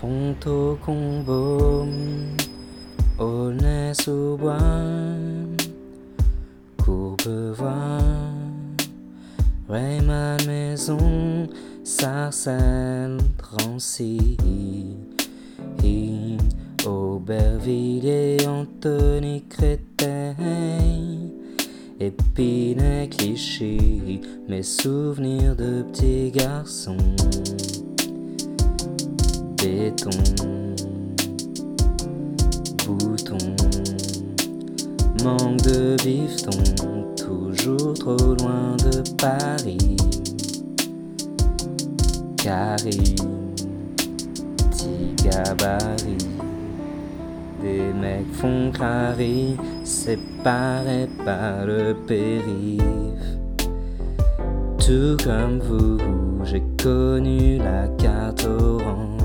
Ponto combo, aulnay sous bois, Courbevoie, Rayman Maison, Sarcelles, Drancy, Aubervilliers, Anthony Créteil, Épinay, Clichy, mes souvenirs de petits garçons béton, bouton, manque de bifton, toujours trop loin de Paris. Carrie, petit gabarit, des mecs font carré, séparés par le périph'. Tout comme vous, j'ai connu la carte orange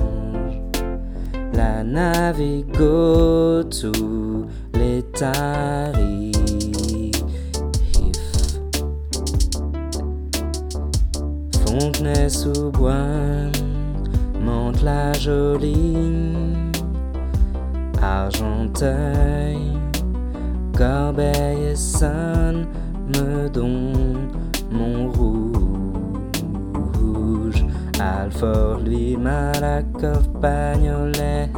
la navigo tous les tarifs. Fontenay-sous-Bois, Mantes-la-Jolie, Argenteuil, Corbeil et Sonne, Meudon, Montrouge, Alfort, lui, Malakoff, Bagnolet,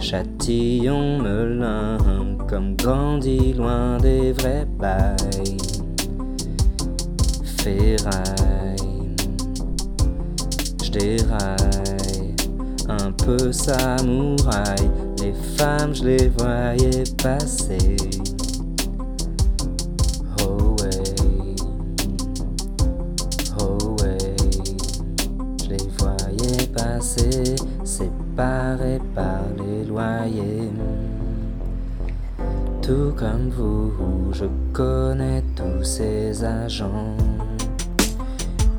Châtillon, Melun, comme grandi loin des vrais bails. Ferraille, j'déraille, un peu samouraï, les femmes je les voyais passer. Par les loyers. Tout comme vous, je connais tous ces agents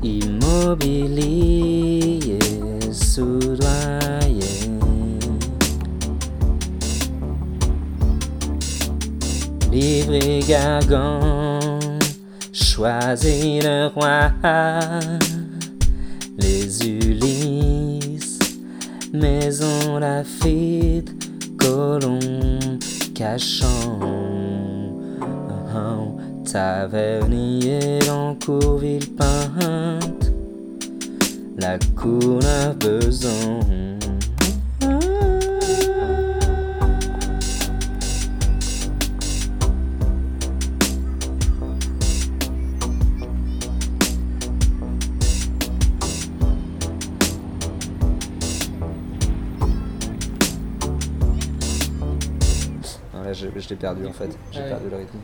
immobiliers soudoyés. Livre Gargan, choisis le roi, les Maison Lafitte, Colomb, Cachan, Tavernier, l'encour Villepinte, la couleur beson. Là, je, je l'ai perdu en fait. J'ai Ouais. perdu le rythme.